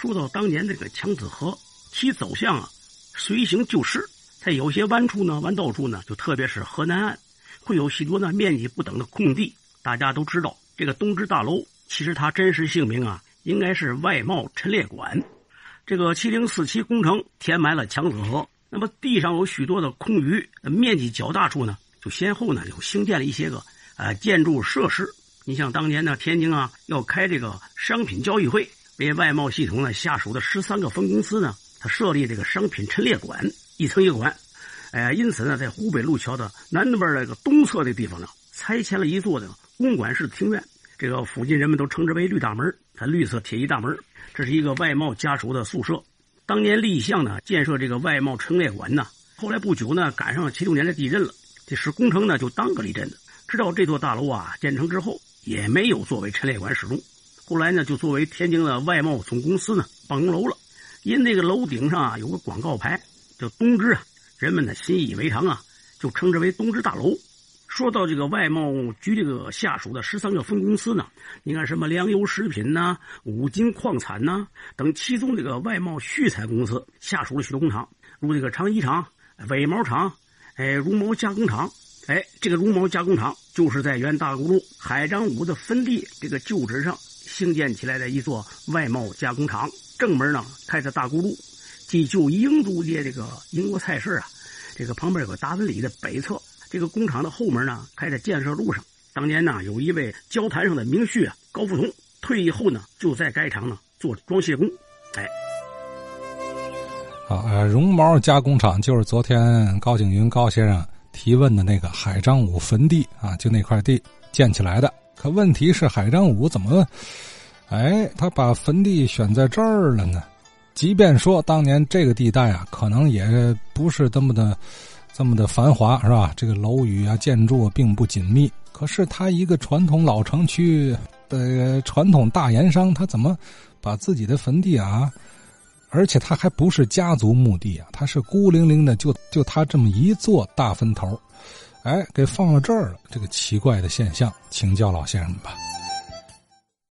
说到当年这个强子河，其走向啊，随行就市，在有些弯处呢、弯道处呢，就特别是河南岸，会有许多呢面积不等的空地。大家都知道，这个东直大楼，其实它真实姓名啊，应该是外贸陈列馆。这个七零四期工程填埋了强子河，那么地上有许多的空余，面积较大处呢，就先后呢就兴建了一些个呃建筑设施。你像当年呢，天津啊要开这个商品交易会，为外贸系统呢下属的十三个分公司呢，它设立这个商品陈列馆，一层一个馆。哎，因此呢，在湖北路桥的南边这个东侧的地方呢，拆迁了一座的公馆式庭院，这个附近人们都称之为绿大门，它绿色铁艺大门。这是一个外贸家属的宿舍。当年立项呢，建设这个外贸陈列馆呢，后来不久呢，赶上了七六年的地震了，这使工程呢就耽搁了一阵子。直到这座大楼啊建成之后。也没有作为陈列馆使用，后来呢，就作为天津的外贸总公司呢办公楼了。因这个楼顶上啊有个广告牌，叫“东芝”啊，人们呢习以为常啊，就称之为东芝大楼。说到这个外贸局这个下属的十三个分公司呢，你看什么粮油食品呐、五金矿产呐等，其中这个外贸畜产公司下属了许多工厂，如这个长衣厂、尾毛厂、哎绒毛加工厂。哎，这个绒毛加工厂就是在原大沽路海张五的分地这个旧址上兴建起来的一座外贸加工厂。正门呢开在大沽路，即旧英租界这个英国菜市啊，这个旁边有个达文里的北侧。这个工厂的后门呢开在建设路上。当年呢有一位交坛上的名婿啊高福同退役后呢就在该厂呢做装卸工。哎，啊，绒毛加工厂就是昨天高景云高先生。提问的那个海张武坟地啊，就那块地建起来的。可问题是，海张武怎么，哎，他把坟地选在这儿了呢？即便说当年这个地带啊，可能也不是这么的，这么的繁华，是吧？这个楼宇啊，建筑啊并不紧密。可是他一个传统老城区的传统大盐商，他怎么把自己的坟地啊？而且他还不是家族墓地啊，他是孤零零的，就就他这么一座大坟头，哎，给放到这儿了。这个奇怪的现象，请教老先生吧。